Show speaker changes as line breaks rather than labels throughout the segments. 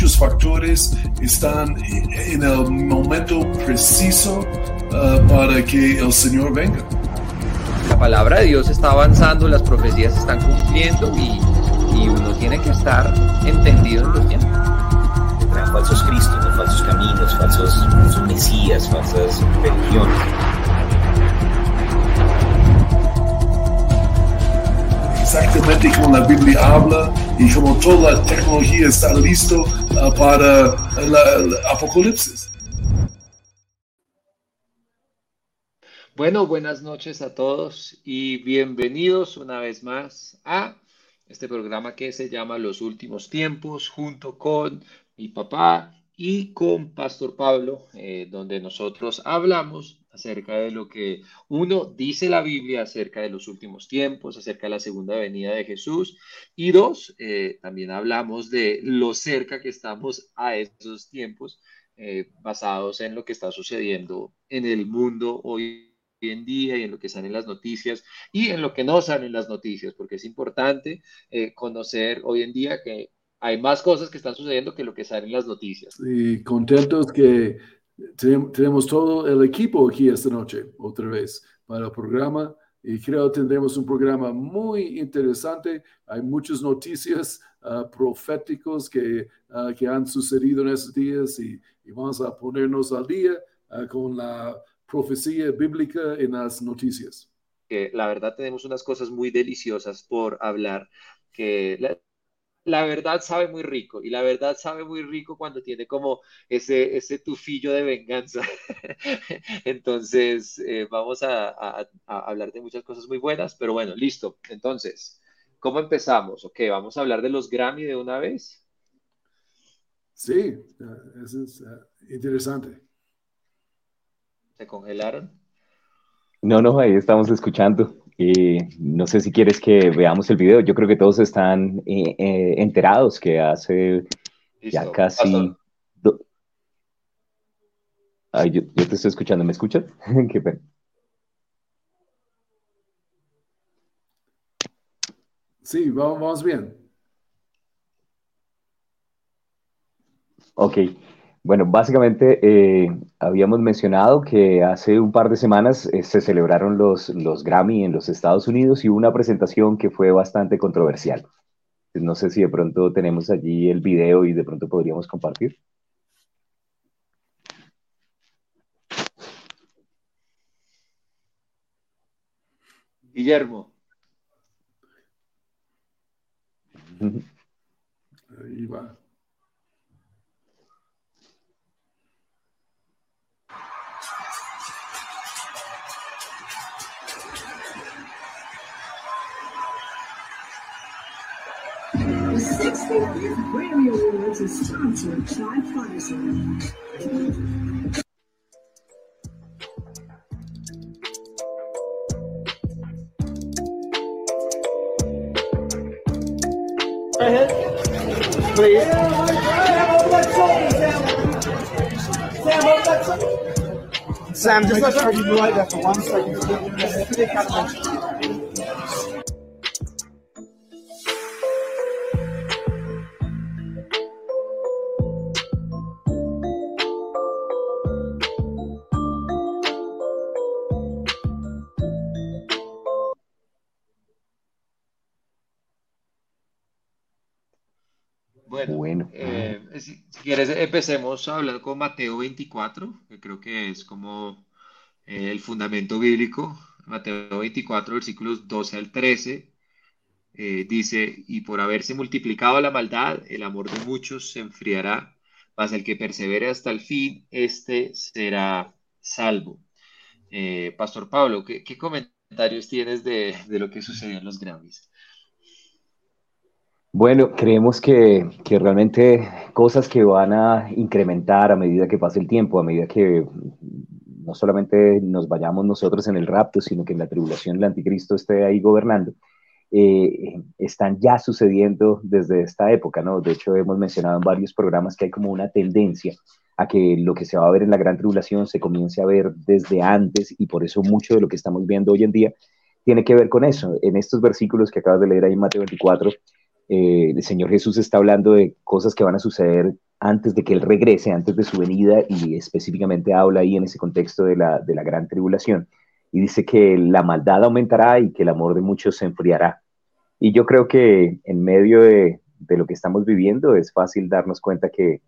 muchos factores están en el momento preciso uh, para que el Señor venga.
La palabra de Dios está avanzando, las profecías se están cumpliendo y, y uno tiene que estar entendido en los tiempos.
Falsos cristos, falsos caminos, falsos, falsos mesías, falsas religiones.
Exactamente como la Biblia habla y como toda la tecnología está listo uh, para el apocalipsis.
Bueno, buenas noches a todos y bienvenidos una vez más a este programa que se llama Los Últimos Tiempos junto con mi papá y con Pastor Pablo, eh, donde nosotros hablamos acerca de lo que uno dice la Biblia acerca de los últimos tiempos, acerca de la segunda venida de Jesús, y dos, eh, también hablamos de lo cerca que estamos a esos tiempos, eh, basados en lo que está sucediendo en el mundo hoy en día y en lo que salen las noticias y en lo que no salen las noticias, porque es importante eh, conocer hoy en día que hay más cosas que están sucediendo que lo que salen las noticias.
Y contentos que tenemos todo el equipo aquí esta noche, otra vez, para el programa. Y creo que tendremos un programa muy interesante. Hay muchas noticias uh, proféticos que, uh, que han sucedido en estos días y, vamos a ponernos al día uh, con la profecía bíblica en las noticias.
La verdad tenemos unas cosas muy deliciosas por hablar, que la verdad sabe muy rico y la verdad sabe muy rico cuando tiene como ese, ese tufillo de venganza. Entonces, eh, vamos a, hablar de muchas cosas muy buenas, pero bueno, listo. Entonces, ¿cómo empezamos? Ok, vamos a hablar de los Grammy de una vez.
Sí, eh, eso es eh, interesante.
¿Se congelaron?
No, no, ahí estamos escuchando. Eh, no sé si quieres que veamos el video. Yo creo que todos están eh, eh, enterados que hace ya casi... Ay, yo, te estoy escuchando. ¿Me escuchas? Qué pena.
Sí, vamos bien.
Ok. Bueno, básicamente eh, habíamos mencionado que hace un par de semanas eh, se celebraron los, los Grammy en los Estados Unidos y hubo una presentación que fue bastante controversial. No sé si de pronto tenemos allí el video y de pronto podríamos compartir.
Guillermo.
Ahí va. Grammy Awards is sponsored by Pfizer. Please. Sam, just let her be right there for one second.
Quieres, empecemos hablando con Mateo 24, que creo que es como eh, el fundamento bíblico. Mateo 24, versículos 12 al 13, eh, dice, y por haberse multiplicado la maldad, el amor de muchos se enfriará, mas el que persevere hasta el fin, este será salvo. Eh, Pastor Pablo, ¿qué, comentarios tienes de, de, lo que sucedió en los Grammys?
Bueno, creemos que, realmente cosas que van a incrementar a medida que pase el tiempo, a medida que no solamente nos vayamos nosotros en el rapto, sino que en la tribulación el anticristo esté ahí gobernando, eh, están ya sucediendo desde esta época, ¿no? De hecho, hemos mencionado en varios programas que hay como una tendencia a que lo que se va a ver en la gran tribulación se comience a ver desde antes y por eso mucho de lo que estamos viendo hoy en día tiene que ver con eso. En estos versículos que acabas de leer ahí en Mateo 24, eh, el Señor Jesús está hablando de cosas que van a suceder antes de que Él regrese, antes de su venida, y específicamente habla ahí en ese contexto de la, gran tribulación, y dice que la maldad aumentará y que el amor de muchos se enfriará. Y yo creo que en medio de, de lo que estamos viviendo es fácil darnos cuenta que,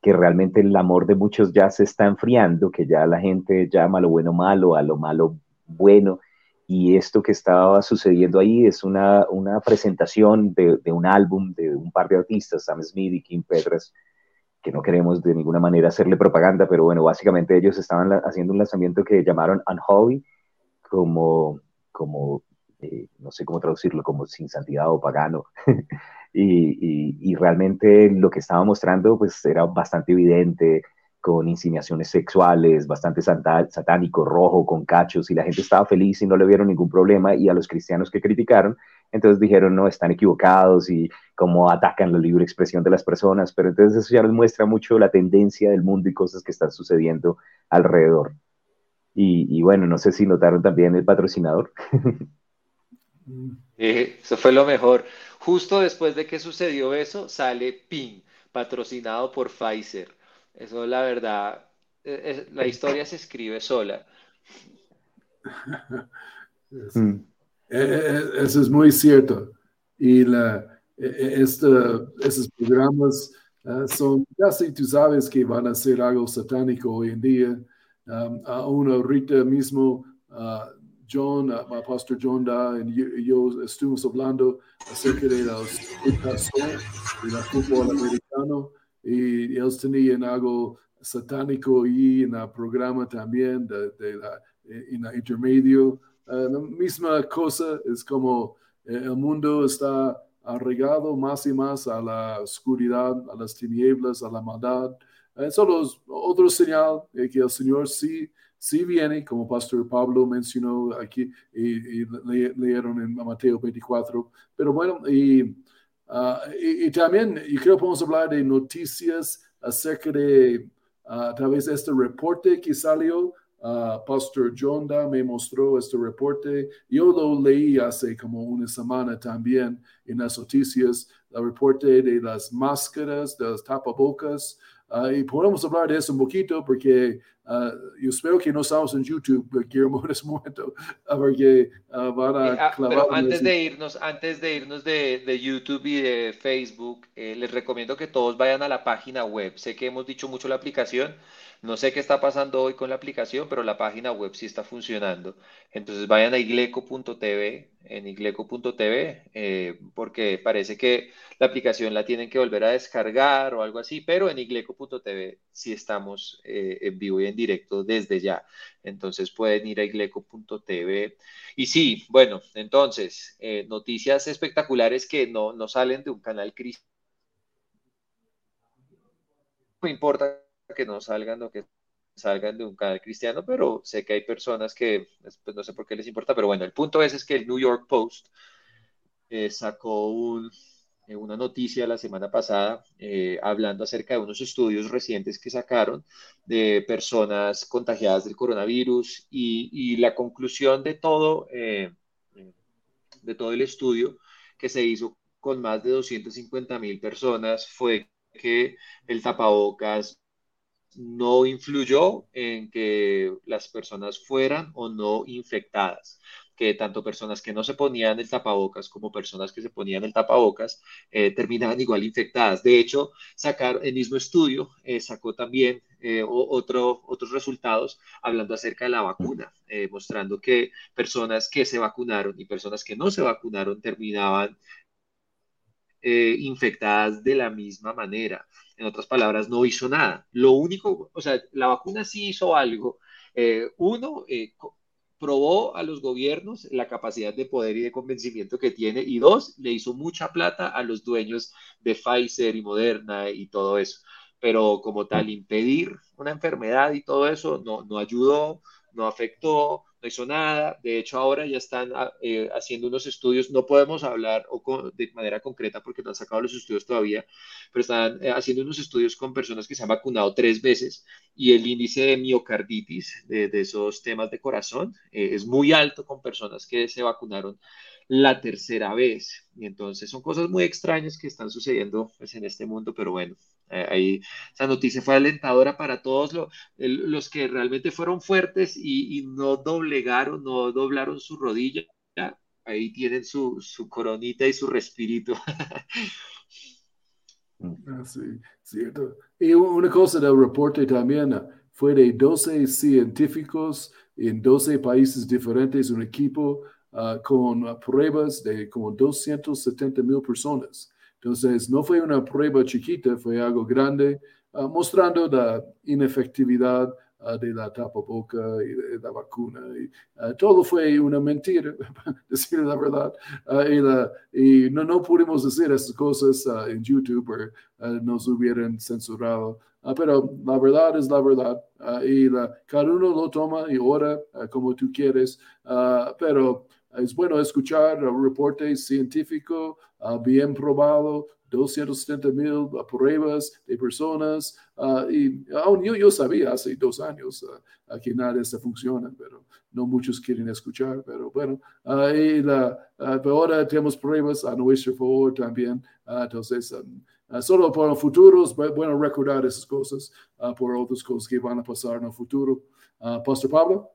que realmente el amor de muchos ya se está enfriando, que ya la gente llama a lo bueno malo, a lo malo bueno, y esto que estaba sucediendo ahí es una, una presentación de, un álbum de un par de artistas, Sam Smith y Kim Petras, que no queremos de ninguna manera hacerle propaganda, pero bueno, básicamente ellos estaban haciendo un lanzamiento que llamaron Unholy, como, como eh, no sé cómo traducirlo, como sin santidad o pagano. y, y, y, realmente lo que estaba mostrando pues era bastante evidente, con insinuaciones sexuales, bastante satánico, rojo, con cachos, y la gente estaba feliz y no le vieron ningún problema, y a los cristianos que criticaron, entonces dijeron, no, están equivocados y cómo atacan la libre expresión de las personas, pero entonces eso ya nos muestra mucho la tendencia del mundo y cosas que están sucediendo alrededor. Y, bueno, no sé si notaron también el patrocinador.
eso fue lo mejor. Justo después de que sucedió eso, sale PIN, patrocinado por Pfizer. Eso, la verdad, es, la historia se escribe sola.
Mm. E, e, e, eso es muy cierto. Y la, este, esos programas uh, son casi, tú sabes que van a ser algo satánico hoy en día. Um, aún ahorita mismo, uh, John, uh, Pastor John Da y yo, estuvimos hablando acerca de los del fútbol americano y ellos tenían algo satánico y en el programa también de, de la, en el intermedio. Uh, la misma cosa es como eh, el mundo está arraigado más y más a la oscuridad, a las tinieblas, a la maldad. Eso es otro señal de que el Señor sí, sí viene, como Pastor Pablo mencionó aquí y, y leyeron en Mateo 24. Pero bueno, y Uh, y, y, también, yo creo que podemos hablar de noticias acerca de uh, tal vez este reporte que salió. Uh, Pastor Jonda me mostró este reporte. Yo lo leí hace como una semana también en las noticias, el reporte de las máscaras, de las tapabocas. Uh, y podemos hablar de eso un poquito porque uh, yo espero que no estamos en YouTube, Guillermo, en este momento, porque uh, van a
eh, ah, clavar. Pero antes de irnos, antes de irnos de, de YouTube y de Facebook, eh, les recomiendo que todos vayan a la página web. Sé que hemos dicho mucho la aplicación, no sé qué está pasando hoy con la aplicación, pero la página web sí está funcionando. Entonces vayan a igleco.tv, en igleco.tv, eh, porque parece que la aplicación la tienen que volver a descargar o algo así, pero en igleco.tv sí estamos eh, en vivo y en directo desde ya. Entonces pueden ir a igleco.tv. Y sí, bueno, entonces, eh, noticias espectaculares que no, no salen de un canal cristiano. No importa que no salgan o que salgan de un canal cristiano, pero sé que hay personas que, pues, no sé por qué les importa, pero bueno, el punto es, es que el New York Post eh, sacó un, una noticia la semana pasada eh, hablando acerca de unos estudios recientes que sacaron de personas contagiadas del coronavirus y, la conclusión de todo, de todo el estudio que se hizo con más de 250 mil personas fue que el tapabocas no influyó en que las personas fueran o no infectadas, que tanto personas que no se ponían el tapabocas como personas que se ponían el tapabocas eh, terminaban igual infectadas. De hecho, sacar el mismo estudio eh, sacó también eh, otro, otros resultados hablando acerca de la vacuna, mostrando que personas que se vacunaron y personas que no se vacunaron terminaban infectadas de la misma manera. En otras palabras, no hizo nada. Lo único, o sea, la vacuna sí hizo algo. Eh, uno, eh, probó a los gobiernos la capacidad de poder y de convencimiento que tiene. Y dos, le hizo mucha plata a los dueños de Pfizer y Moderna y todo eso. Pero como tal, impedir una enfermedad y todo eso no, no ayudó, no afectó, no hizo nada. De hecho, ahora ya están ah, eh, haciendo unos estudios, no podemos hablar o de manera concreta porque no han sacado los estudios todavía, pero están eh, haciendo unos estudios con personas que se han vacunado tres veces y el índice de miocarditis, de, esos temas de corazón, eh, es muy alto con personas que se vacunaron la tercera vez. Y entonces son cosas muy extrañas que están sucediendo pues, en este mundo, pero bueno, Eh, ahí, esa noticia fue alentadora para todos los que realmente fueron fuertes y, no doblegaron, no doblaron su rodilla. Ahí tienen su, su coronita y su respirito.
Ah, sí, cierto. Y una cosa del reporte también fue de 12 científicos en 12 países diferentes, un equipo ah, con pruebas de como 270 mil personas. Entonces, no fue una prueba chiquita, fue algo grande, mostrando la inefectividad Ah, de la tapaboca y de la vacuna. Y, ah, todo fue una mentira, decir la verdad. Ah, y, no, no pudimos decir esas cosas en YouTube, o nos hubieran censurado. pero la verdad es la verdad. y cada uno lo toma y ora como tú quieres. pero es bueno escuchar reportes científicos bien probado 270 mil pruebas de personas. Ah, y aún yo, yo, sabía hace dos años uh, que nada de esto funciona, pero no muchos quieren escuchar. Pero bueno, uh, y la, ahora tenemos pruebas a nuestro favor también. entonces, um, solo para el futuro es bueno recordar esas cosas por otras cosas que van a pasar en el futuro. Pastor Pablo.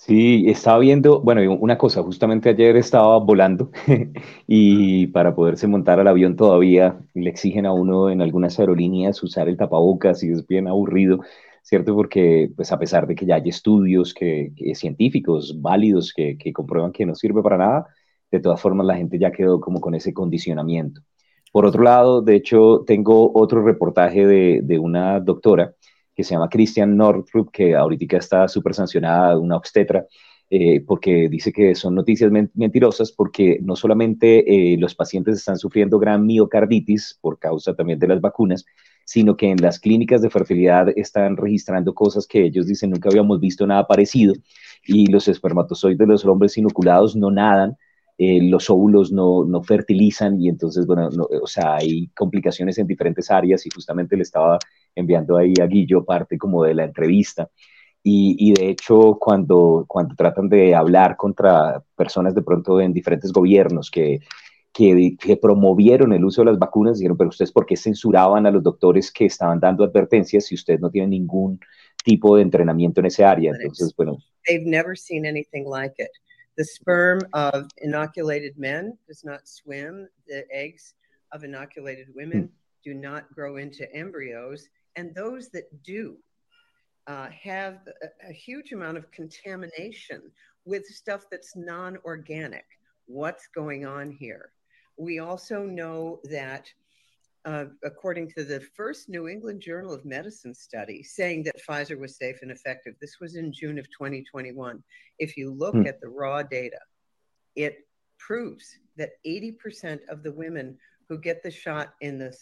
Sí, estaba viendo, bueno, una cosa, justamente ayer estaba volando y para poderse montar al avión todavía le exigen a uno en algunas aerolíneas usar el tapabocas y es bien aburrido, ¿cierto? Porque pues a pesar de que ya hay estudios que, científicos válidos que, comprueban que no sirve para nada, de todas formas la gente ya quedó como con ese condicionamiento. Por otro lado, de hecho, tengo otro reportaje de, de una doctora que se llama Christian Northrup, que ahorita está súper sancionada, una obstetra, eh, porque dice que son noticias mentirosas, porque no solamente eh, los pacientes están sufriendo gran miocarditis por causa también de las vacunas, sino que en las clínicas de fertilidad están registrando cosas que ellos dicen nunca habíamos visto nada parecido y los espermatozoides de los hombres inoculados no nadan, eh, los óvulos no, no, fertilizan y entonces, bueno, o sea, hay complicaciones en diferentes áreas y justamente le estaba enviando ahí a Guillo parte como de la entrevista. Y, y, de hecho, cuando, cuando tratan de hablar contra personas de pronto en diferentes gobiernos que, que, que, promovieron el uso de las vacunas, dijeron, pero ustedes por qué censuraban a los doctores que estaban dando advertencias si usted no tiene ningún tipo de entrenamiento en ese área? Entonces, bueno.
They've never seen anything like it. The sperm of inoculated men does not swim. The eggs of inoculated women do not grow into embryos. And those that do uh, have a, a huge amount of contamination with stuff that's non organic. What's going on here? We also know that uh, according to the first New England Journal of Medicine study, saying that Pfizer was safe and effective. This was in June of 2021. If you look hmm. at the raw data, it proves that 80% of the women who get the shot in the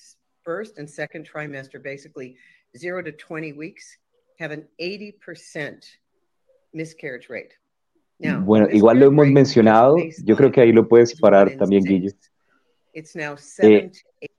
first and second trimester, basically zero to 20 weeks, have an 80% miscarriage rate.
Now, bueno, igual lo hemos mencionado, yo creo que ahí lo puedes parar también, Guille.
It's now seven eh, to eight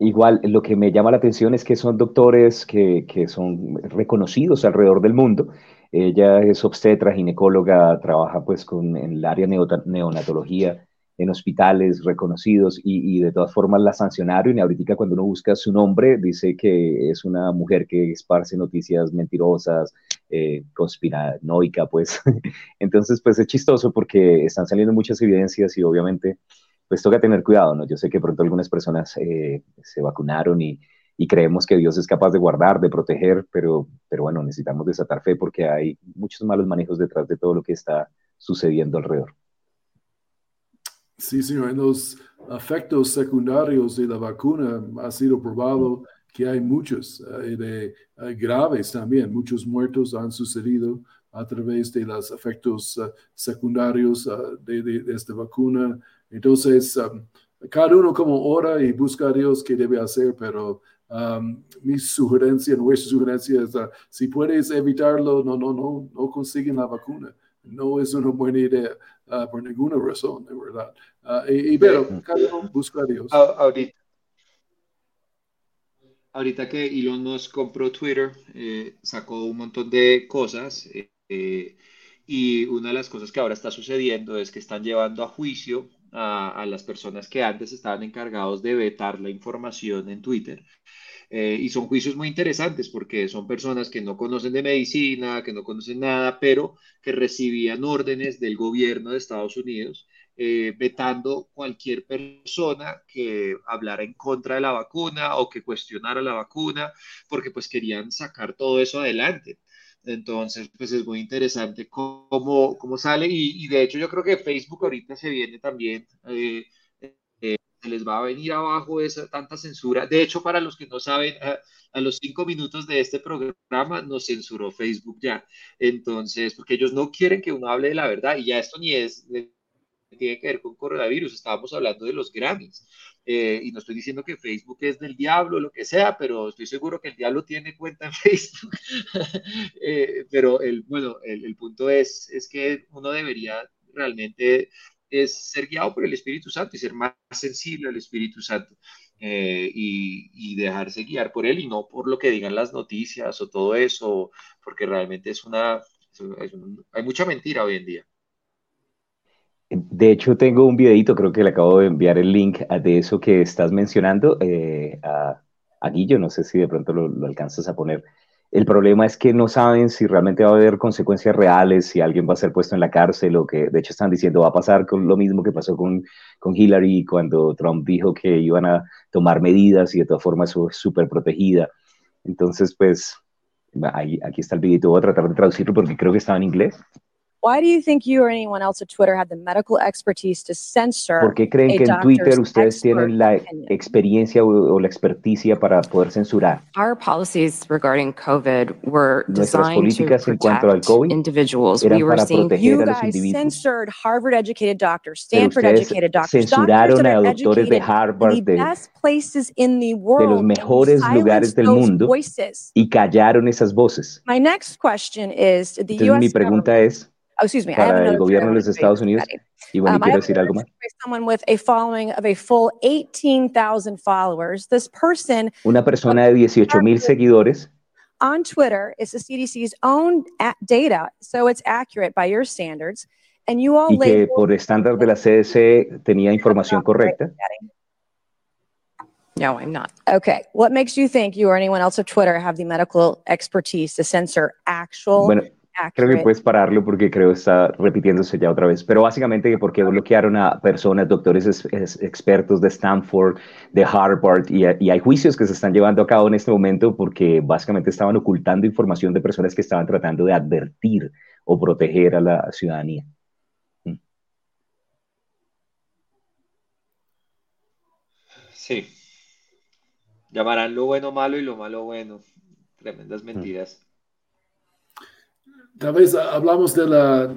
Igual, lo que me llama la atención es que son doctores que, son reconocidos alrededor del mundo. Ella es obstetra, ginecóloga, trabaja pues con, en el área neonatología en hospitales reconocidos y, de todas formas la sancionaron y ahorita cuando uno busca su nombre dice que es una mujer que esparce noticias mentirosas, eh, conspiranoica pues. Entonces pues es chistoso porque están saliendo muchas evidencias y obviamente pues toca tener cuidado, ¿no? Yo sé que pronto algunas personas eh, se vacunaron y, creemos que Dios es capaz de guardar, de proteger, pero, pero bueno, necesitamos desatar fe porque hay muchos malos manejos detrás de todo lo que está sucediendo alrededor.
Sí, señor, en los efectos secundarios de la vacuna ha sido probado que hay muchos, eh, de, graves también, muchos muertos han sucedido a través de los efectos eh, secundarios de, de, esta vacuna. Entonces, um, cada uno como ora y busca a Dios qué debe hacer, pero um, mi sugerencia, nuestra sugerencia es, uh, si puedes evitarlo, no, no, no, no consiguen la vacuna. No es una buena idea uh, por ninguna razón, de verdad. Uh, y, pero cada uno busca a Dios.
Ahorita, ahorita que Elon nos compró Twitter, eh, sacó un montón de cosas. Eh, eh, y una de las cosas que ahora está sucediendo es que están llevando a juicio a, las personas que antes estaban encargados de vetar la información en Twitter. Eh, y son juicios muy interesantes porque son personas que no conocen de medicina, que no conocen nada, pero que recibían órdenes del gobierno de Estados Unidos eh, vetando cualquier persona que hablara en contra de la vacuna o que cuestionara la vacuna, porque pues querían sacar todo eso adelante. Entonces, pues es muy interesante cómo, cómo sale y, de hecho yo creo que Facebook ahorita se viene también, eh, se les va a venir abajo esa tanta censura. De hecho, para los que no saben, a, los cinco minutos de este programa nos censuró Facebook ya. Entonces, porque ellos no quieren que uno hable de la verdad y ya esto ni es tiene que ver con coronavirus, estábamos hablando de los Grammys. Eh, y no estoy diciendo que Facebook es del diablo, lo que sea, pero estoy seguro que el diablo tiene cuenta en Facebook. Eh, pero el, bueno, el, punto es, es que uno debería realmente es ser guiado por el Espíritu Santo y ser más sensible al Espíritu Santo. Eh, y, y, dejarse guiar por él y no por lo que digan las noticias o todo eso, porque realmente es una, hay mucha mentira hoy en día.
De hecho, tengo un videito, creo que le acabo de enviar el link de eso que estás mencionando eh, a, a, Guillo, no sé si de pronto lo, alcanzas a poner. El problema es que no saben si realmente va a haber consecuencias reales, si alguien va a ser puesto en la cárcel o que de hecho están diciendo va a pasar con lo mismo que pasó con, con Hillary cuando Trump dijo que iban a tomar medidas y de todas formas fue súper protegida. Entonces, pues, aquí está el videito, voy a tratar de traducirlo porque creo que estaba en inglés.
Why do you think you or anyone else at Twitter had the medical expertise to censor
¿Por qué creen que en Twitter ustedes tienen la experiencia o, o, la experticia para poder censurar?
Our policies regarding COVID were
Nuestras políticas en cuanto al COVID
individuals.
eran
we were
para
seeing
proteger
you
a los individuos.
censored Harvard-educated doctors, Stanford-educated doctors,
censuraron
doctors that
a doctores de Harvard,
the
de,
best places in the
de
world,
los mejores lugares
silenced
del
those
mundo
voices.
y callaron esas voces.
My next question is, the
Entonces mi
U.S.
pregunta
government
es,
Oh, excuse me. I have
para el gobierno de los Estados Unidos,
show
y bueno,
Um, I
quiero decir algo más.
someone with a following of a full 18,000 followers. This person
Una persona de 18 mil seguidores
on Twitter is the CDC's own data, so it's accurate by your standards. And you all
y que por estándar de la CDC tenía información correcta.
No, I'm not. Okay. What makes you think you or anyone else at Twitter have the medical expertise to censor actual,
Bueno, creo que puedes pararlo porque creo que está repitiéndose ya otra vez. Pero básicamente que porque bloquearon a personas, doctores es- es- expertos de Stanford, de Harvard, y, y hay juicios que se están llevando a cabo en este momento porque básicamente estaban ocultando información de personas que estaban tratando de advertir o proteger a la ciudadanía.
Sí. Llamarán lo bueno malo y lo malo bueno. Tremendas mentiras.
Tal vez hablamos de la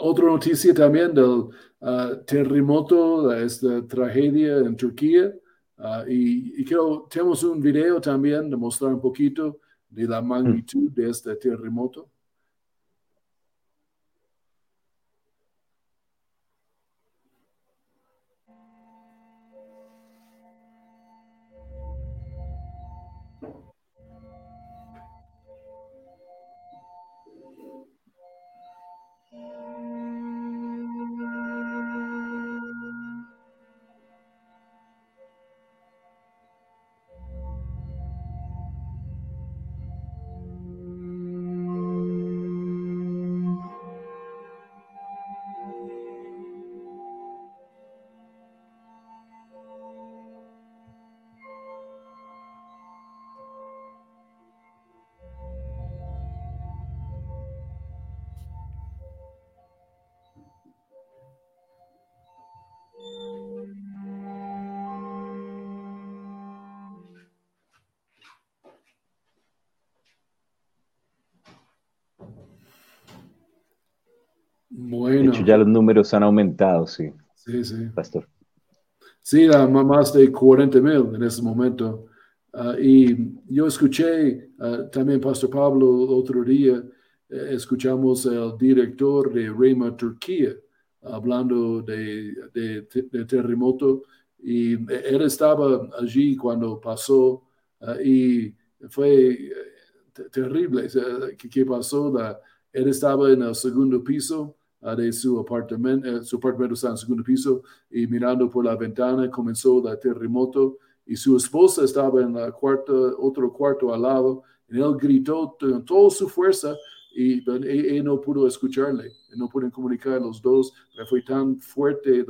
otra noticia también del ah, terremoto, esta tragedia en Turquía. Ah, y, y creo tenemos un video también de mostrar un poquito de la magnitud de este terremoto.
De
Bueno,
hecho, ya los números han aumentado, sí,
sí, sí.
pastor.
Sí, más de 40 mil en ese momento. Ah, y yo escuché ah, también, Pastor Pablo, otro día, eh, escuchamos al director de Rema Turquía hablando de, de, de terremoto y él estaba allí cuando pasó ah, y fue eh, te- terrible. ¿Qué, qué pasó? La- él estaba en el segundo piso de su apartamento, su apartamento está en segundo piso y mirando por la ventana comenzó el terremoto y su esposa estaba en la cuarta, otro cuarto al lado, y él gritó con toda su fuerza y él, no pudo escucharle, no pueden comunicar los dos, fue tan fuerte el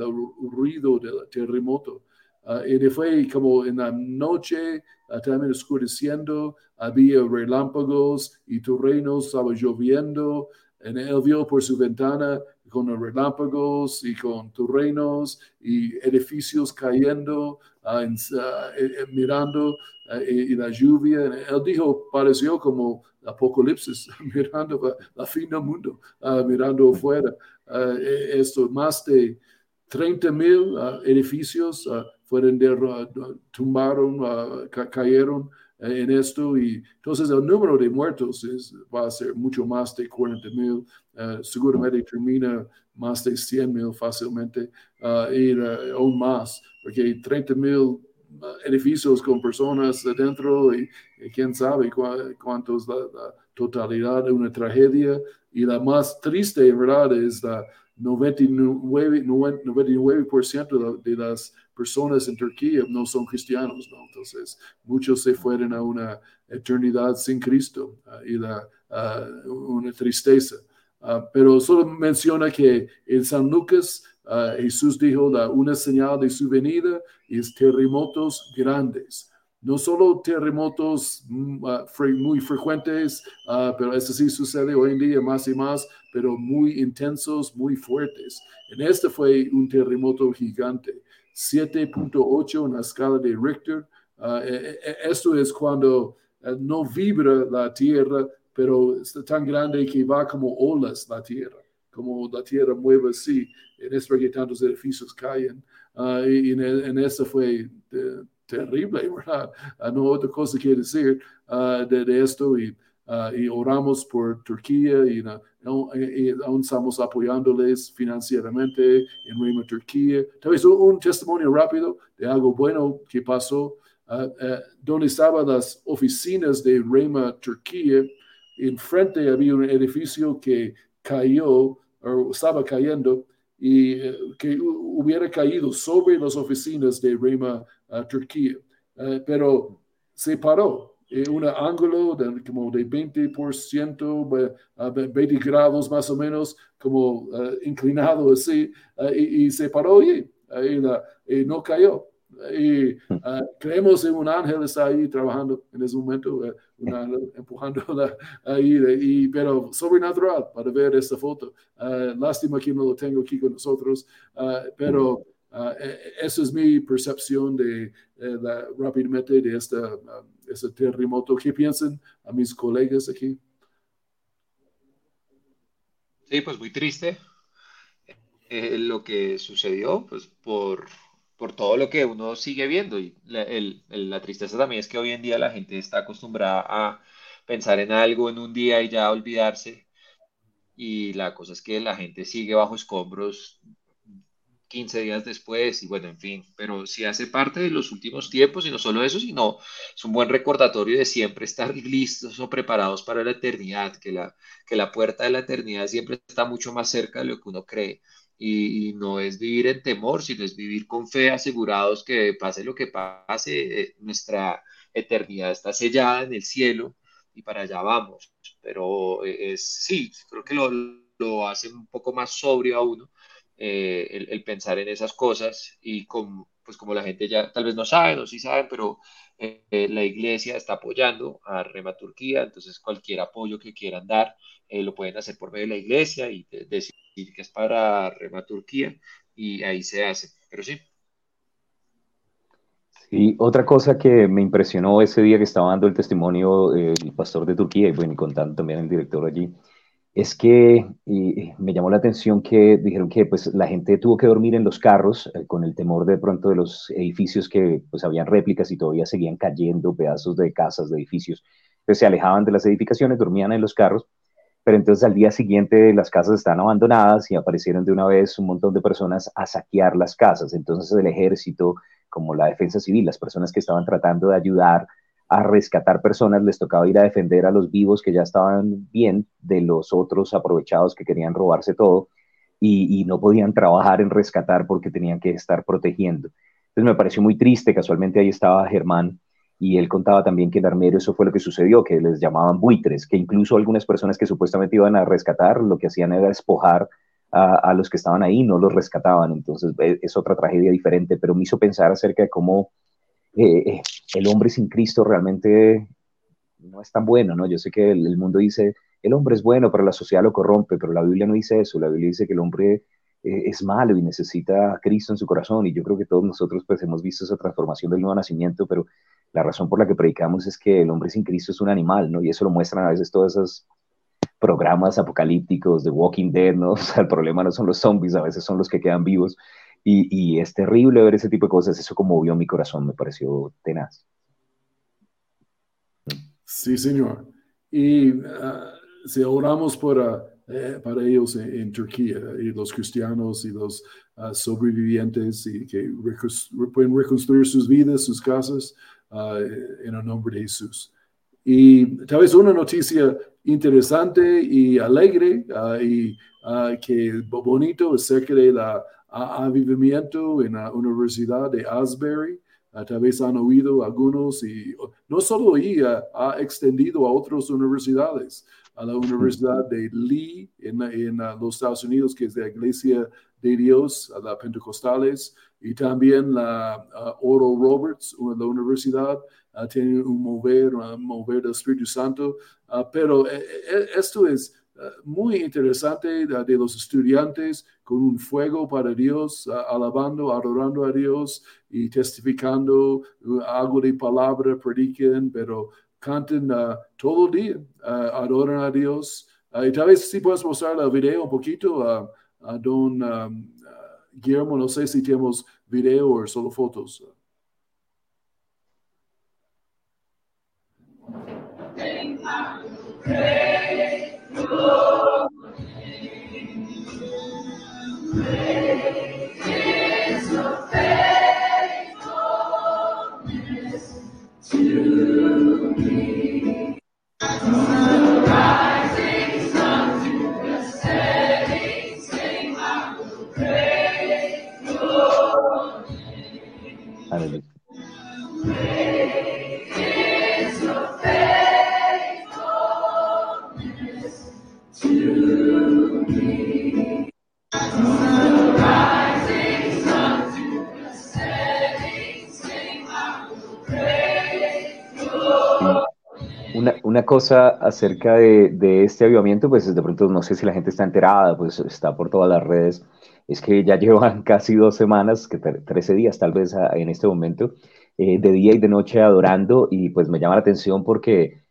ruido del terremoto. Uh, y fue como en la noche, uh, también oscureciendo, había relámpagos y terrenos, estaba lloviendo, y él vio por su ventana con relámpagos y con terrenos y edificios cayendo, uh, uh, mirando y, la lluvia. Él dijo, pareció como Apocalipsis, mirando la fin del mundo, mirando afuera. esto, más de 30 mil edificios fueron tumbaron, cayeron en esto y entonces el número de muertos es, va a ser mucho más de 40 mil, uh, seguramente termina más de 100 mil fácilmente uh, y uh, aún más, porque 30 mil edificios con personas adentro y, quién sabe cuántos la, totalidad de una tragedia y la más triste, ¿verdad? Es la 99, 99 de las personas en Turquía no son cristianos, ¿no? Entonces, muchos se fueron a una eternidad sin Cristo ah, y la, ah, una tristeza. Uh, pero solo menciona que en San Lucas Jesús dijo la, una señal de su venida es terremotos grandes. No solo terremotos mm, muy frecuentes, pero eso sí sucede hoy en día más y más, pero muy intensos, muy fuertes. En este fue un terremoto gigante. 7.8 en la escala de Richter. Eh, esto es cuando no vibra la Tierra, pero está tan grande que va como olas la Tierra, como la Tierra mueve así. En esto que tantos edificios caen. Ah, y en, en eso fue terrible, ¿verdad? Ah, no otra cosa que decir de, de, esto. Y Uh, y oramos por Turquía y, aún estamos apoyándoles financieramente en Rema Turquía. Tal vez un, testimonio rápido de algo bueno que pasó. Uh, uh, donde estaban las oficinas de Rema Turquía, enfrente había un edificio que cayó o estaba cayendo y que hubiera caído sobre las oficinas de Rema Turquía, pero se paró un ángulo de, como de 20%, 20 grados más o menos, como uh, inclinado así, uh, y, y, se paró y, y, no cayó. Y uh, creemos en un ángel está ahí trabajando en ese momento, ángel empujando ahí, y, pero sobrenatural para ver esta foto. lástima que no lo tengo aquí con nosotros, pero Uh, esa es mi percepción de, la, rápidamente de esta, um, este terremoto. ¿Qué piensan a mis colegas aquí?
Sí, pues muy triste eh, lo que sucedió, pues por, por todo lo que uno sigue viendo. Y la, el, la tristeza también es que hoy en día la gente está acostumbrada a pensar en algo en un día y ya olvidarse. Y la cosa es que la gente sigue bajo escombros 15 días después y bueno, en fin, pero sí hace parte de los últimos tiempos y no solo eso, sino es un buen recordatorio de siempre estar listos o preparados para la eternidad, que la, que la puerta de la eternidad siempre está mucho más cerca de lo que uno cree. Y, no es vivir en temor, sino es vivir con fe, asegurados que pase lo que pase, eh, nuestra eternidad está sellada en el cielo y para allá vamos. Pero eh, es, sí, creo que lo, lo hace un poco más sobrio a uno eh, el, pensar en esas cosas y como, pues como la gente ya tal vez no sabe, o sí saben, pero eh, eh, la iglesia está apoyando a Rema Turquía, entonces cualquier apoyo que quieran dar lo pueden hacer por medio de la iglesia y decir que es para Rema Turquía y ahí se hace, pero sí.
Y otra cosa que me impresionó ese día que estaba dando el testimonio el pastor de Turquía y bueno, y contando también el director allí, es que me llamó la atención que dijeron que pues, la gente tuvo que dormir en los carros eh, con el temor de pronto de los edificios que pues, habían réplicas y todavía seguían cayendo pedazos de casas, de edificios. Entonces se alejaban de las edificaciones, dormían en los carros, pero entonces al día siguiente las casas están abandonadas y aparecieron de una vez un montón de personas a saquear las casas. Entonces el ejército, como la defensa civil, las personas que estaban tratando de ayudar a rescatar personas, les tocaba ir a defender a los vivos que ya estaban bien de los otros aprovechados que querían robarse todo. y, no podían trabajar en rescatar porque tenían que estar protegiendo. Entonces me pareció muy triste, casualmente ahí estaba Germán y él contaba también que en Armero eso fue lo que sucedió, que les llamaban buitres, que incluso algunas personas que supuestamente iban a rescatar lo que hacían era despojar a, los que estaban ahí, no los rescataban. Entonces e, es otra tragedia diferente, pero me hizo pensar acerca de cómo eh, el hombre sin Cristo realmente no es tan bueno, ¿no? Yo sé que el, mundo dice, el hombre es bueno, pero la sociedad lo corrompe, pero la Biblia no dice eso, la Biblia dice que el hombre eh, es malo y necesita a Cristo en su corazón, y yo creo que todos nosotros pues hemos visto esa transformación del nuevo nacimiento, pero la razón por la que predicamos es que el hombre sin Cristo es un animal, ¿no? Y eso lo muestran a veces todos esos programas apocalípticos de Walking Dead, ¿no? O sea, el problema no son los zombies, a veces son los que quedan vivos, y, es terrible ver ese tipo de cosas, eso conmovió mi corazón, me pareció tenaz.
Sí, Señor. Y ah, si oramos para, eh, para ellos en, Turquía, y los cristianos y los ah, sobrevivientes, y que pueden reconstruir sus vidas, sus casas, en el nombre de Jesús. Y tal vez una noticia interesante y alegre y que bonito acerca del avivamiento en la Universidad de Asbury. Ah, tal vez han oído algunos y no solo ahí, ha extendido a otras universidades, a la Universidad de Lee en, en los Estados Unidos, que es de la Iglesia de Dios, a la Pentecostales, y también la uh, Oro Roberts, la universidad, tiene un mover, un mover del Espíritu Santo, pero eh, eh, esto es muy interesante de los estudiantes con un fuego para Dios, alabando, adorando a Dios y testificando algo de palabra, prediquen, pero canten todo el día, adoran a Dios. y tal vez si puedes mostrar el video un poquito a don um, Guillermo, no sé si tenemos video o solo fotos.
Una, cosa acerca de, este avivamiento, pues de pronto no sé si la gente está enterada, pues está por todas las redes, es que ya llevan casi dos semanas, que 13 días tal vez en este momento, eh, de día y de noche adorando y pues me llama la atención porque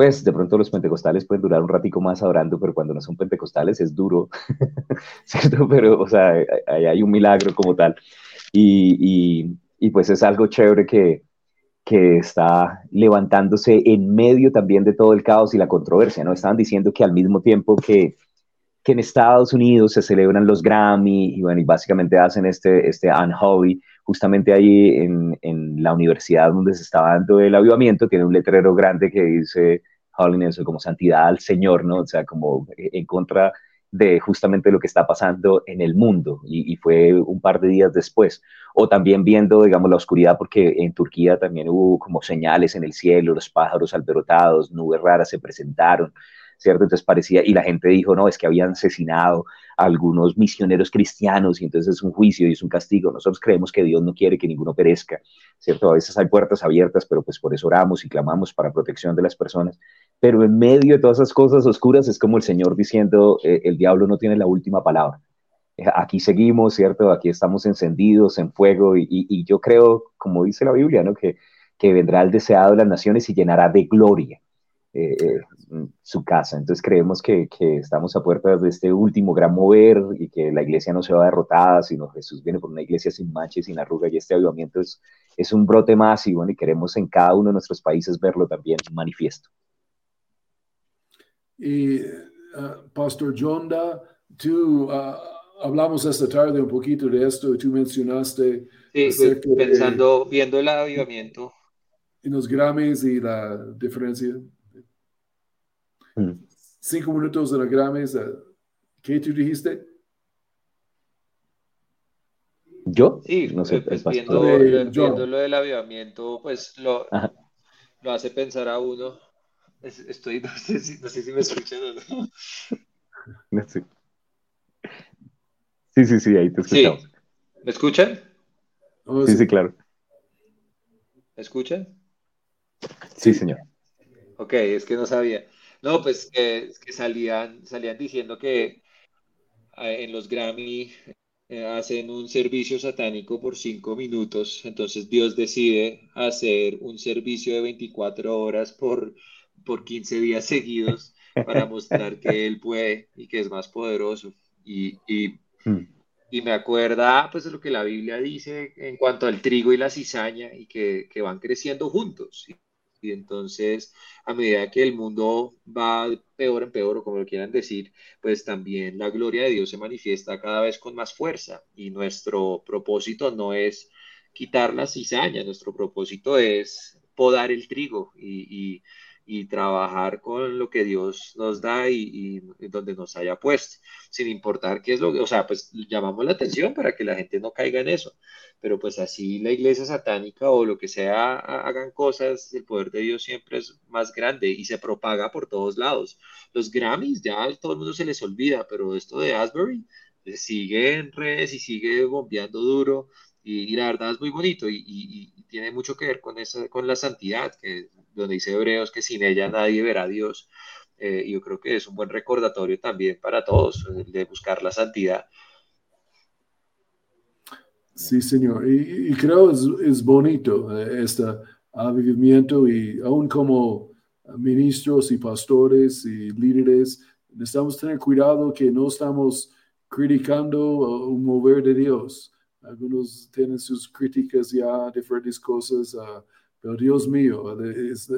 pues de pronto los pentecostales pueden durar un ratico más adorando, pero cuando no son pentecostales es duro, ¿cierto? Pero, o sea, hay, un milagro como tal. Y, y, y, pues es algo chévere que, que está levantándose en medio también de todo el caos y la controversia, ¿no? Estaban diciendo que al mismo tiempo que, que en Estados Unidos se celebran los Grammy y bueno, y básicamente hacen este, este Hobby, justamente ahí en, en, la universidad donde se estaba dando el avivamiento, tiene un letrero grande que dice Holiness como santidad al Señor, ¿no? O sea, como en contra de justamente lo que está pasando en el mundo y, fue un par de días después. O también viendo, digamos, la oscuridad porque en Turquía también hubo como señales en el cielo, los pájaros alborotados, nubes raras se presentaron, ¿cierto? Entonces parecía, y la gente dijo, no, es que habían asesinado a algunos misioneros cristianos y entonces es un juicio y es un castigo. Nosotros creemos que Dios no quiere que ninguno perezca, ¿cierto? A veces hay puertas abiertas, pero pues por eso oramos y clamamos para protección de las personas. Pero en medio de todas esas cosas oscuras es como el Señor diciendo, eh, el diablo no tiene la última palabra. Eh, aquí seguimos, ¿cierto? Aquí estamos encendidos en fuego y, y, yo creo, como dice la Biblia, ¿no? Que, que vendrá el deseado de las naciones y llenará de gloria. Eh, su casa. Entonces creemos que, que, estamos a puertas de este último gran mover y que la iglesia no se va derrotada, sino Jesús viene por una iglesia sin mancha y sin arruga y este avivamiento es, es un brote más y bueno, y queremos en cada uno de nuestros países verlo también manifiesto.
Y uh, Pastor Jonda, tú uh, hablamos esta tarde un poquito de esto y tú mencionaste.
Sí, pensando, viendo el avivamiento.
En los Grammys y la diferencia. Cinco minutos de los Grammys. Uh, ¿Qué tú dijiste?
¿Yo?
Sí,
no sé,
pues, viendo,
Eh,
lo-
yo.
viendo lo del avivamiento, pues lo,
Ajá.
lo hace pensar a uno. Es- Estoy, no sé si, no sé si me escuchan o no.
No sé. Sí, sí, sí, ahí te
Sí,
escuchamos.
¿me escuchan?
Oh,
Sí,
sí.
sí, claro.
¿Me escuchan?
Sí, señor.
Ok, es que no sabía. No, pues que, salían, salían diciendo que eh, en los Grammy eh, hacen un servicio satánico por cinco minutos, entonces Dios decide hacer un servicio de 24 horas por, por 15 días seguidos para mostrar que Él puede y que es más poderoso. Y, y,
Mm.
y me acuerda pues de lo que la Biblia dice en cuanto al trigo y la cizaña y que, que van creciendo juntos. Y entonces, a medida que el mundo va peor en peor, o como lo quieran decir, pues también la gloria de Dios se manifiesta cada vez con más fuerza. Y nuestro propósito no es quitar la cizaña, nuestro propósito es podar el trigo y, y- y trabajar con lo que Dios nos da y, donde nos haya puesto, sin importar qué es lo que, o sea, pues llamamos la atención para que la gente no caiga en eso pero pues así la iglesia satánica o lo que sea ha- hagan cosas, el poder de Dios siempre es más grande y se propaga por todos lados. Los Grammys ya a todo el mundo se les olvida, pero esto de Asbury eh, sigue en redes y sigue bombeando duro y, y la verdad es muy bonito y, y- y tiene mucho que ver con esa, con la santidad, que donde dice Hebreos que sin ella nadie verá a Dios. Eh, yo creo que es un buen recordatorio también para todos, el de buscar la santidad.
Sí, señor. Y, creo es, es bonito eh, este avivamiento y aún como ministros y pastores y líderes, necesitamos tener cuidado que no estamos criticando un mover de Dios. Algunos tienen sus críticas ya, diferentes cosas, uh, pero Dios mío, es,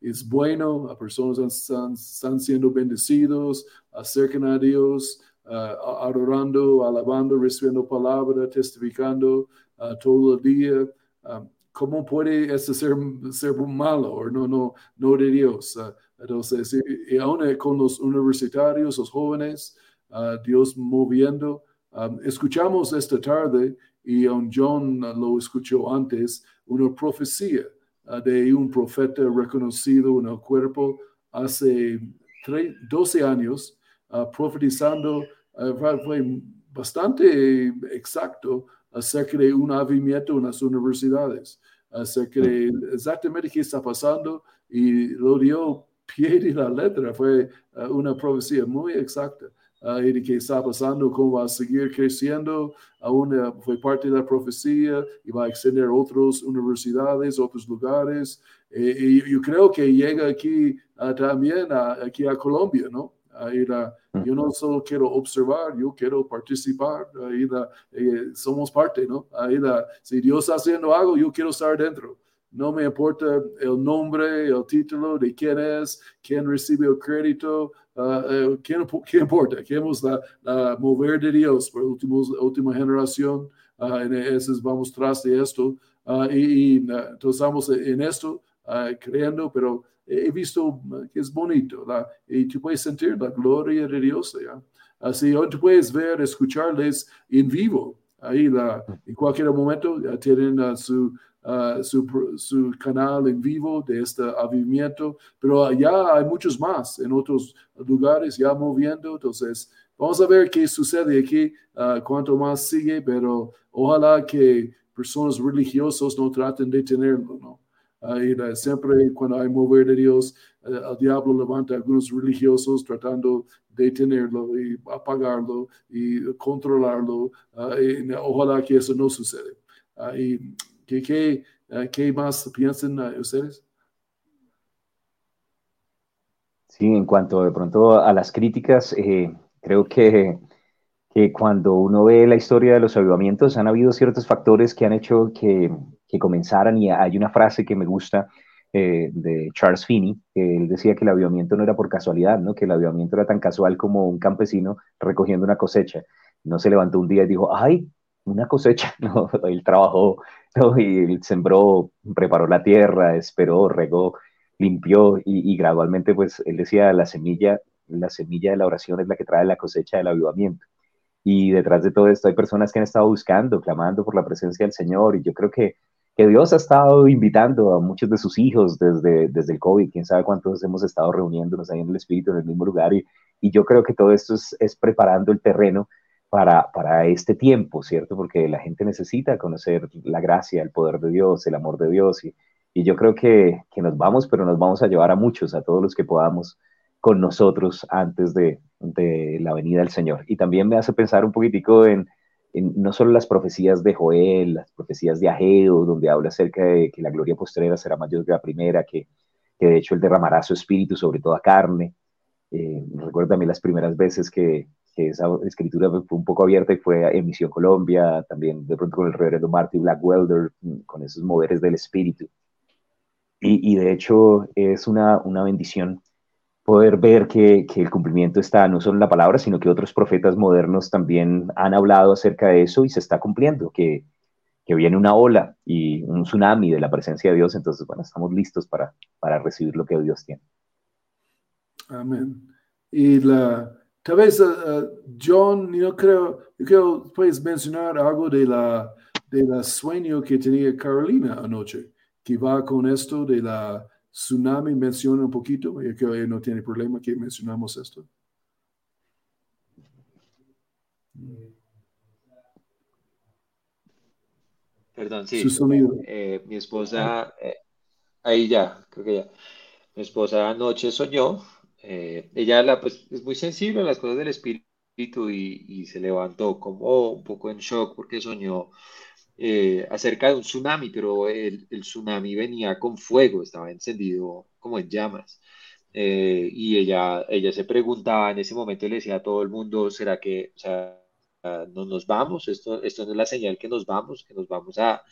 es bueno, las personas están, están siendo bendecidos, acercan a Dios, uh, adorando, alabando, recibiendo palabra, testificando uh, todo el día. Um, ¿Cómo puede eso ser, ser malo o no, no, no de Dios? Uh, entonces, y, y aún con los universitarios, los jóvenes, uh, Dios moviendo. Um, escuchamos esta tarde, y John lo escuchó antes, una profecía uh, de un profeta reconocido en el cuerpo hace 12 años, uh, profetizando Uh, fue bastante exacto acerca de un avivamiento en las universidades, acerca de exactamente qué está pasando y lo dio pie de la letra. Fue una profecía muy exacta uh, y de qué está pasando, cómo va a seguir creciendo. Aún fue parte de la profecía y va a extender a otras universidades, otros lugares. Eh, y yo creo que llega aquí también a, aquí a Colombia, ¿no? Ahí la, yo no solo quiero observar, yo quiero participar. Ahí la, eh, somos parte, ¿no? La, si Dios está haciendo algo, yo quiero estar dentro. No me importa el nombre, el título de quién es, quién recibe el crédito, uh, uh, ¿quién, ¿quién, importa? Queremos la, la, mover de Dios por la última generación. Uh, entonces vamos tras de esto. y, y entonces estamos en esto, creyendo, pero he visto que es bonito la, y tú puedes sentir la gloria de Dios allá. Así, tú puedes ver, escucharles en vivo. Ahí la, en cualquier momento ya tienen uh, su, uh, su, su, canal en vivo de este avivamiento, pero ya hay muchos más en otros lugares ya moviendo. Entonces, vamos a ver qué sucede aquí, uh, cuánto más sigue, pero ojalá que personas religiosos no traten de tenerlo, ¿no? Uh, siempre cuando hay mover de Dios, uh, el diablo levanta a algunos religiosos tratando de tenerlo y apagarlo y controlarlo. Uh, y ojalá que eso no suceda. y ¿qué, qué, ¿Qué, más piensan ustedes?
Sí, en cuanto de pronto a las críticas, eh, creo que, que cuando uno ve la historia de los avivamientos, han habido ciertos factores que han hecho que, que comenzaran y hay una frase que me gusta eh, de Charles Finney, que él decía que el avivamiento no era por casualidad, ¿no? que el avivamiento era tan casual como un campesino recogiendo una cosecha. No se levantó un día y dijo, ay, una cosecha, no, él trabajó ¿no? y él sembró, preparó la tierra, esperó, regó, limpió y, gradualmente, pues él decía, la semilla, la semilla de la oración es la que trae la cosecha del avivamiento. Y detrás de todo esto hay personas que han estado buscando, clamando por la presencia del Señor. Y yo creo que, que Dios ha estado invitando a muchos de sus hijos desde, desde el COVID. Quién sabe cuántos hemos estado reuniéndonos ahí en el Espíritu en el mismo lugar. Y, y yo creo que todo esto es, es preparando el terreno para, para, este tiempo, ¿cierto? Porque la gente necesita conocer la gracia, el poder de Dios, el amor de Dios. Y, y yo creo que, que, nos vamos, pero nos vamos a llevar a muchos, a todos los que podamos con nosotros antes de, de la venida del Señor. Y también me hace pensar un poquitico en, no solo las profecías de Joel, las profecías de Ageo, donde habla acerca de que la gloria postrera será mayor que la primera, que, que de hecho él derramará su espíritu sobre toda carne. Eh, recuerdo también las primeras veces que, que, esa escritura fue un poco abierta y fue en Misión Colombia, también de pronto con el reverendo Marty Blackwelder, con esos moveres del espíritu. Y, y de hecho es una, una bendición poder ver que, que, el cumplimiento está no solo en la palabra, sino que otros profetas modernos también han hablado acerca de eso y se está cumpliendo, que, que viene una ola y un tsunami de la presencia de Dios, entonces, bueno, estamos listos para, para recibir lo que Dios tiene.
Amén. Y la, tal vez, uh, John, yo creo, yo creo, puedes mencionar algo de la, de la sueño que tenía Carolina anoche, que va con esto de la Tsunami menciona un poquito, yo creo que no tiene problema que mencionamos esto.
Perdón, sí. Su sonido. Eh, mi esposa, eh, ahí ya, creo que ya. Mi esposa anoche soñó, eh, ella la, pues, es muy sensible a las cosas del espíritu y, y se levantó como un poco en shock porque soñó eh, acerca de un tsunami, pero el, tsunami venía con fuego, estaba encendido como en llamas. Eh, y ella, ella se preguntaba en ese momento, le decía a todo el mundo, ¿será que, o sea, no nos vamos? Esto, esto no es la señal que nos vamos, que nos vamos a,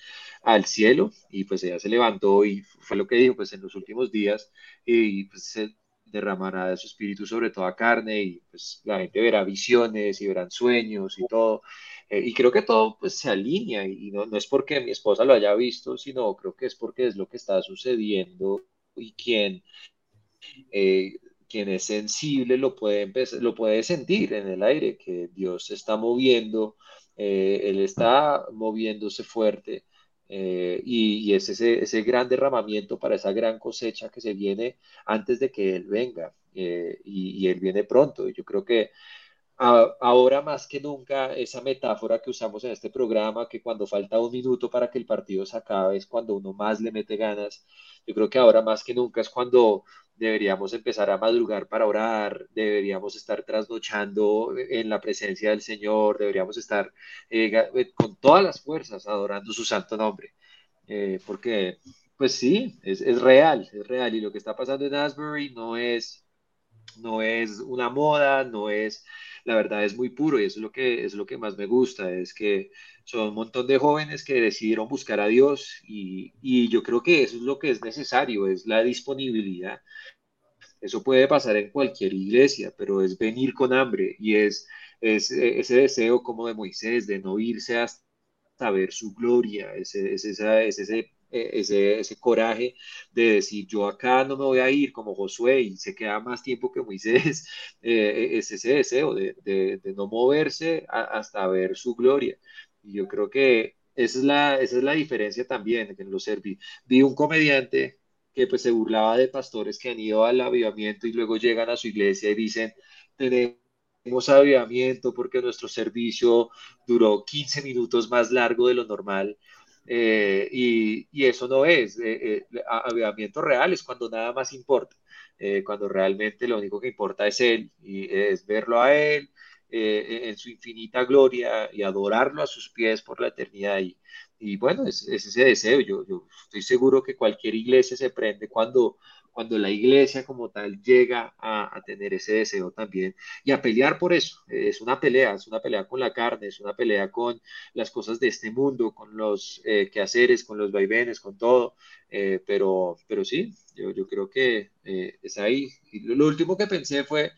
al cielo. Y pues ella se levantó y fue lo que dijo, pues en los últimos días, y pues se derramará de su espíritu sobre toda carne y pues la gente verá visiones y verán sueños y todo. Eh, y creo que todo pues, se alinea y no, no, es porque mi esposa lo haya visto, sino creo que es porque es lo que está sucediendo y quien, eh, quien es sensible lo puede, lo puede sentir en el aire, que Dios se está moviendo, eh, Él está moviéndose fuerte. Eh, y, es ese, ese gran derramamiento para esa gran cosecha que se viene antes de que Él venga. Eh, y, Él viene pronto. Yo creo que ahora más que nunca esa metáfora que usamos en este programa, que cuando falta un minuto para que el partido se acabe es cuando uno más le mete ganas. Yo creo que ahora más que nunca es cuando deberíamos empezar a madrugar para orar, deberíamos estar trasnochando en la presencia del Señor, deberíamos estar eh, eh con todas las fuerzas adorando su santo nombre. Eh, porque, pues sí, es, es real, es real. Y lo que está pasando en Asbury no es, no es una moda, no es la verdad es muy puro y eso es lo que, es lo que más me gusta, es que son un montón de jóvenes que decidieron buscar a Dios y, y yo creo que eso es lo que es necesario, es la disponibilidad. Eso puede pasar en cualquier iglesia, pero es venir con hambre y es, es ese deseo como de Moisés de no irse hasta ver su gloria, es ese e, ese, ese coraje de decir yo acá no me voy a ir como Josué y se queda más tiempo que Moisés, eh, es ese deseo de, de, de no moverse hasta ver su gloria. Y yo creo que esa es la, esa es la diferencia también en los serví. Vi un comediante que pues se burlaba de pastores que han ido al avivamiento y luego llegan a su iglesia y dicen, tenemos avivamiento porque nuestro servicio duró 15 minutos más largo de lo normal eh, y, y, eso no es. Eh, eh, avivamiento real es cuando nada más importa, eh, cuando realmente lo único que importa es Él y es verlo a Él eh, en su infinita gloria y adorarlo a sus pies por la eternidad. Y, y bueno, es, es, ese deseo. Yo, yo estoy seguro que cualquier iglesia se prende cuando cuando la iglesia como tal llega a, a, tener ese deseo también y a pelear por eso. Es una pelea, es una pelea con la carne, es una pelea con las cosas de este mundo, con los eh, quehaceres, con los vaivenes, con todo. Eh, pero, pero sí, yo, yo creo que eh, es ahí. Y lo, lo último que pensé fue,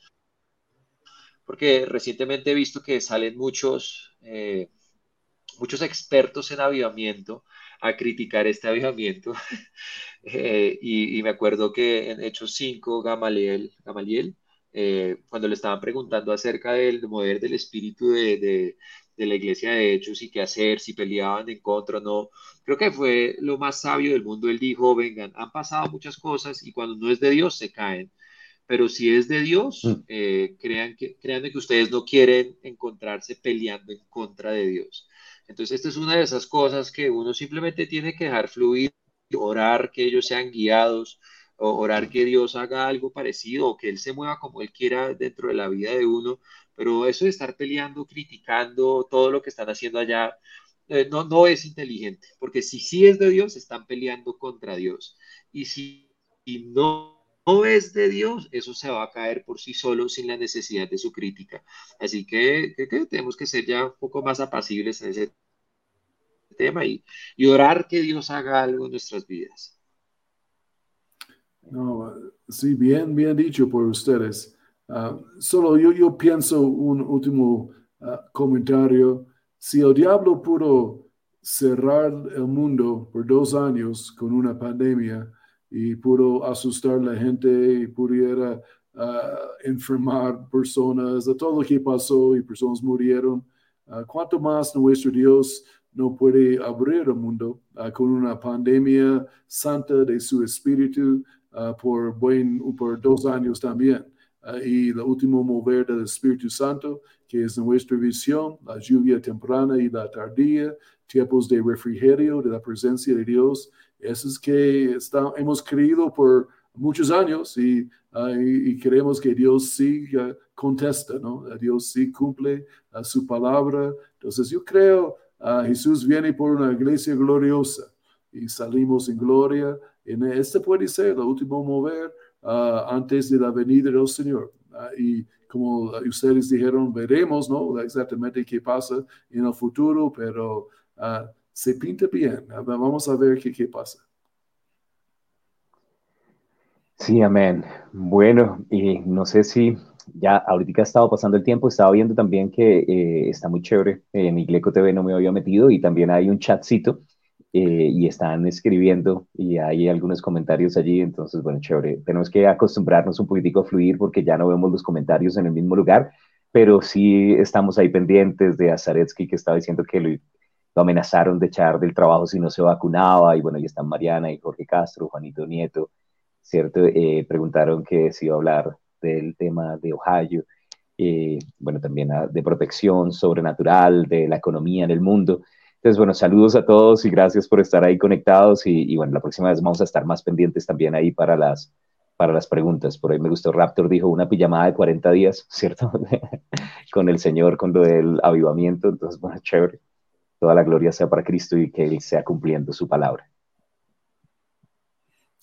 porque recientemente he visto que salen muchos, eh, muchos expertos en avivamiento a criticar este avivamiento. eh, y, y, me acuerdo que en Hechos 5, Gamaliel, Gamaliel eh, cuando le estaban preguntando acerca del mover del espíritu de, de, la iglesia de Hechos y qué hacer, si peleaban en contra o no. Creo que fue lo más sabio del mundo. Él dijo, vengan, han pasado muchas cosas y cuando no es de Dios se caen. Pero si es de Dios, mm. eh, crean que, crean que ustedes no quieren encontrarse peleando en contra de Dios. Entonces, esta es una de esas cosas que uno simplemente tiene que dejar fluir, orar que ellos sean guiados, orar que Dios haga algo parecido o que Él se mueva como Él quiera dentro de la vida de uno, pero eso de estar peleando, criticando todo lo que están haciendo allá, eh, no, no es inteligente, porque si sí es de Dios, están peleando contra Dios. Y si, no, no es de Dios, eso se va a caer por sí solo sin la necesidad de su crítica. Así que, tenemos que ser ya un poco más apacibles en ese tema y, y orar que Dios haga algo en nuestras vidas.
No, sí, bien, bien dicho por ustedes. Ah, solo yo, yo pienso un último ah, comentario. Si el diablo pudo cerrar el mundo por dos años con una pandemia y pudo asustar a la gente y pudiera ah, enfermar personas, de todo lo que pasó y personas murieron, ¿cuánto más nuestro Dios no puede abrir el mundo con una pandemia santa de su espíritu Ah, por, buen, por dos años también. Ah, y el último mover del Espíritu Santo, que es nuestra visión, la lluvia temprana y la tardía, tiempos de refrigerio de la presencia de Dios. Eso es que está, hemos creído por muchos años y, ah, y, queremos que Dios sí contesta, ¿no? Dios sí cumple su palabra. Entonces yo creo Jesús viene por una iglesia gloriosa y salimos en gloria este puede ser el último mover ah, antes de la venida del Señor. Ah, y como ustedes dijeron, veremos ¿no? exactamente qué pasa en el futuro, pero ah, se pinta bien. Vamos a ver qué, qué pasa.
Sí, amén. Bueno, y no sé si ya ahorita ha estado pasando el tiempo, estaba viendo también que eh, está muy chévere, en Igleco TV no me había metido y también hay un chatcito eh, y están escribiendo y hay algunos comentarios allí, entonces, bueno, chévere. Tenemos que acostumbrarnos un poquitico a fluir porque ya no vemos los comentarios en el mismo lugar, pero sí estamos ahí pendientes de Azaretsky que estaba diciendo que lo, amenazaron de echar del trabajo si no se vacunaba, y bueno, ahí están Mariana y Jorge Castro, Juanito Nieto, ¿cierto? Eh, preguntaron que si iba a hablar del tema de Ohio. Eh, bueno, también ah, de protección sobrenatural, de la economía en el mundo. Entonces, bueno, saludos a todos y gracias por estar ahí conectados y, bueno, la próxima vez vamos a estar más pendientes también ahí para las, para las preguntas. Por ahí me gustó Raptor, dijo una pijamada de 40 días, ¿cierto? con el Señor, con lo del avivamiento. Entonces, bueno, chévere. Toda la gloria sea para Cristo y que Él sea cumpliendo su palabra.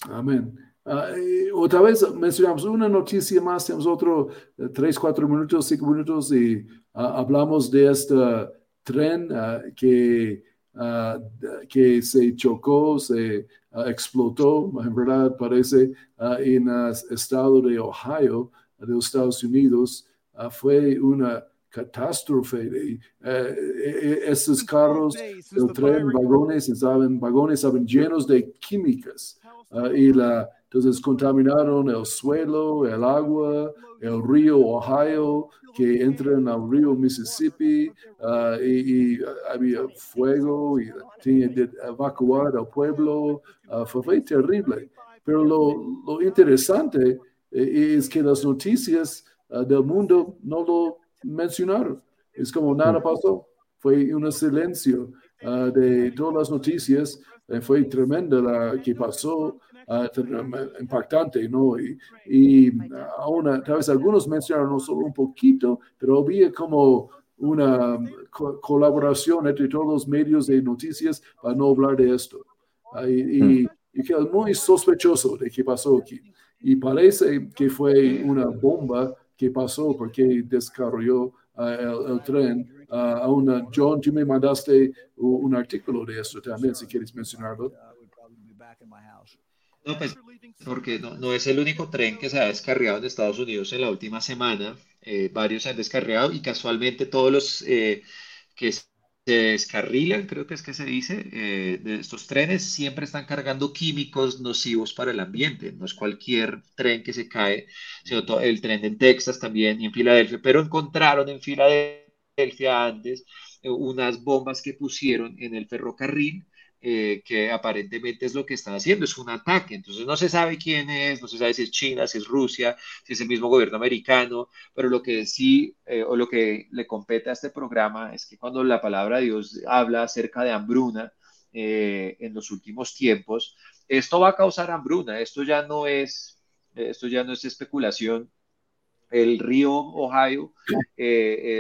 Amén. Ah, otra vez mencionamos una noticia más, tenemos otro eh, tres, cuatro minutos, cinco minutos y ah, hablamos de esta tren ah, que, ah, que se chocó, se ah, explotó, en verdad parece, en el estado de Ohio, de los Estados Unidos, fue una catástrofe. Eh, eh, esos carros, el tren, vagones, estaban, vagones estaban llenos de químicas y la, entonces contaminaron el suelo, el agua, el río Ohio, que entran al río Mississippi uh, y, había fuego y tenía que evacuar al pueblo. Uh, fue, terrible. Pero lo, lo interesante eh, es que las noticias uh, del mundo no lo mencionaron. Es como nada pasó. Fue un silencio de todas las noticias. Eh, fue tremenda la que pasó. Ah, impactante, ¿no? Y, y aún, tal vez algunos mencionaron solo un poquito, pero había como una colaboración entre todos los medios de noticias para no hablar de esto. Ah, y, y, que es muy sospechoso de qué pasó aquí. Y parece que fue una bomba que pasó porque descarrió ah, el, tren. A una, John, tú me mandaste un artículo de esto también, si quieres mencionarlo.
No, pues porque no, no, es el único tren que se ha descarriado en Estados Unidos en la última semana. Eh, varios se han descarriado y casualmente todos los eh, que descarrilan, creo que es que se dice, eh, de estos trenes siempre están cargando químicos nocivos para el ambiente. No es cualquier tren que se cae, sino el tren en Texas también y en Filadelfia, pero encontraron en Filadelfia antes eh, unas bombas que pusieron en el ferrocarril eh, que aparentemente es lo que están haciendo, es un ataque. Entonces no se sabe quién es, no se sabe si es China, si es Rusia, si es el mismo gobierno americano, pero lo que sí, eh, o lo que le compete a este programa es que cuando la palabra de Dios habla acerca de hambruna en los últimos tiempos, esto va a causar hambruna, esto ya no es, esto ya no es especulación. El río Ohio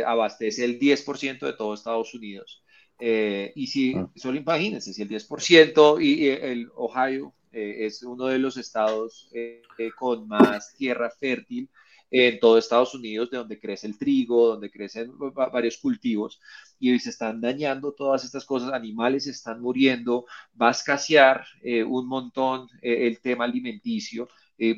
abastece el 10% de todo Estados Unidos eh, y si, ah. solo imagínense, si el 10% y, el Ohio eh, es uno de los estados eh, con más tierra fértil en todo Estados Unidos, de donde crece el trigo, donde crecen varios cultivos, y se están dañando todas estas cosas, animales están muriendo, va a escasear un montón el tema alimenticio,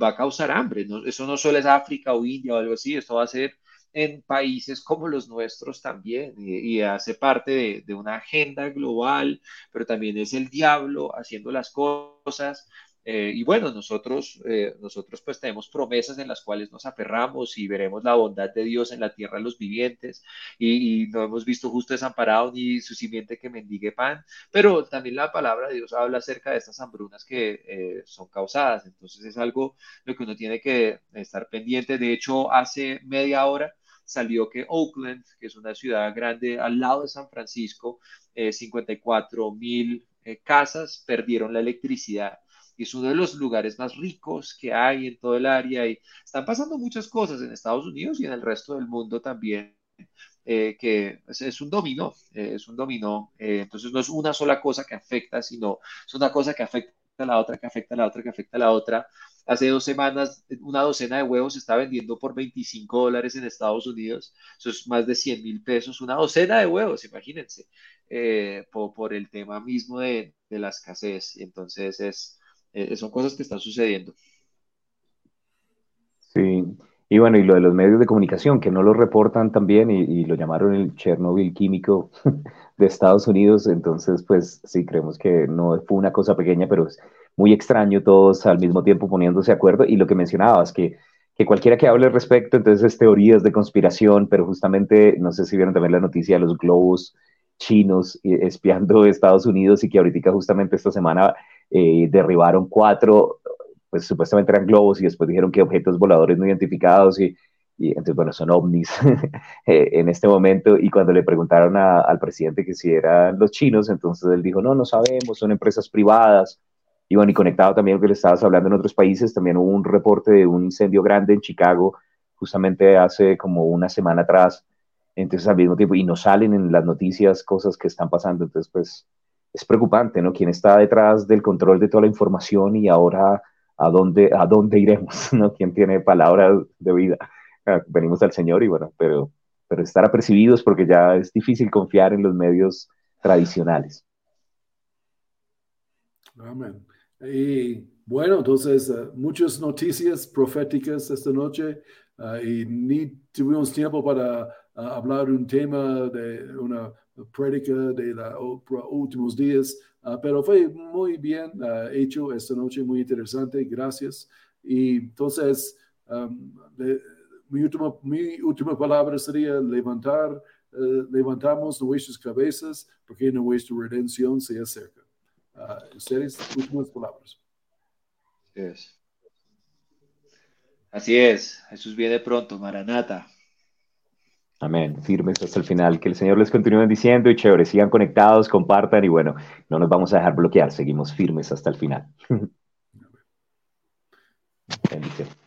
va a causar hambre. Eso no solo es África o India o algo así, esto va a ser en países como los nuestros también y, hace parte de, una agenda global, pero también es el diablo haciendo las cosas. Eh, y bueno, nosotros, eh, nosotros pues tenemos promesas en las cuales nos aferramos y veremos la bondad de Dios en la tierra de los vivientes y, no hemos visto justo desamparado ni su simiente que mendigue pan, pero también la palabra de Dios habla acerca de estas hambrunas que eh, son causadas, entonces es algo lo que uno tiene que estar pendiente. De hecho, hace media hora salió que Oakland, que es una ciudad grande al lado de San Francisco, 54 eh, mil casas perdieron la electricidad. Y es uno de los lugares más ricos que hay en todo el área y están pasando muchas cosas en Estados Unidos y en el resto del mundo también. Eh, que es, un dominó, es un dominó, entonces no es una sola cosa que afecta, sino es una cosa que afecta a la otra, que afecta a la otra, que afecta a la otra, Hace dos semanas una docena de huevos está vendiendo por 25 dólares en Estados Unidos. Eso es más de 100 mil pesos. Una docena de huevos, imagínense, eh, por, el tema mismo de, la escasez. Entonces, es, eh, son cosas que están sucediendo.
Sí, y bueno, y lo de los medios de comunicación, que no lo reportan también, y, lo llamaron el Chernobyl químico de Estados Unidos, entonces, pues sí, creemos que no fue una cosa pequeña, pero muy extraño todos al mismo tiempo poniéndose de acuerdo. Y lo que mencionabas, que, que cualquiera que hable al respecto, entonces es teorías de conspiración, pero justamente, no sé si vieron también la noticia de los globos chinos eh, espiando Estados Unidos y que ahorita justamente esta semana eh, derribaron cuatro, pues supuestamente eran globos y después dijeron que objetos voladores no identificados y, y entonces, bueno, son ovnis eh, en este momento. Y cuando le preguntaron al presidente que si eran los chinos, entonces él dijo, no, no sabemos, son empresas privadas. Y bueno, y conectado también a lo que le estabas hablando en otros países, también hubo un reporte de un incendio grande en Chicago, justamente hace como una semana atrás. Entonces, al mismo tiempo, y nos salen en las noticias cosas que están pasando. Entonces, pues, es preocupante, ¿no? ¿Quién está detrás del control de toda la información y ahora a dónde, a dónde iremos, ¿no? ¿Quién tiene palabras de vida? Ah, venimos al Señor y bueno, pero, pero estar apercibidos porque ya es difícil confiar en los medios tradicionales.
Amén. Y bueno, entonces, uh, muchas noticias proféticas esta noche uh, y ni tuvimos tiempo para uh, hablar un tema de una prédica de los últimos días, pero fue muy bien hecho esta noche, muy interesante, gracias. Y entonces, um, mi, última, mi última palabra sería levantar, levantamos nuestras cabezas porque nuestra redención se acerca uh, ustedes, últimas palabras.
Así es, Jesús viene pronto, Maranata.
Amén, firmes hasta el final. Que el Señor les continúe diciendo y chévere, sigan conectados, compartan y bueno, no nos vamos a dejar bloquear, seguimos firmes hasta el final. Bendición.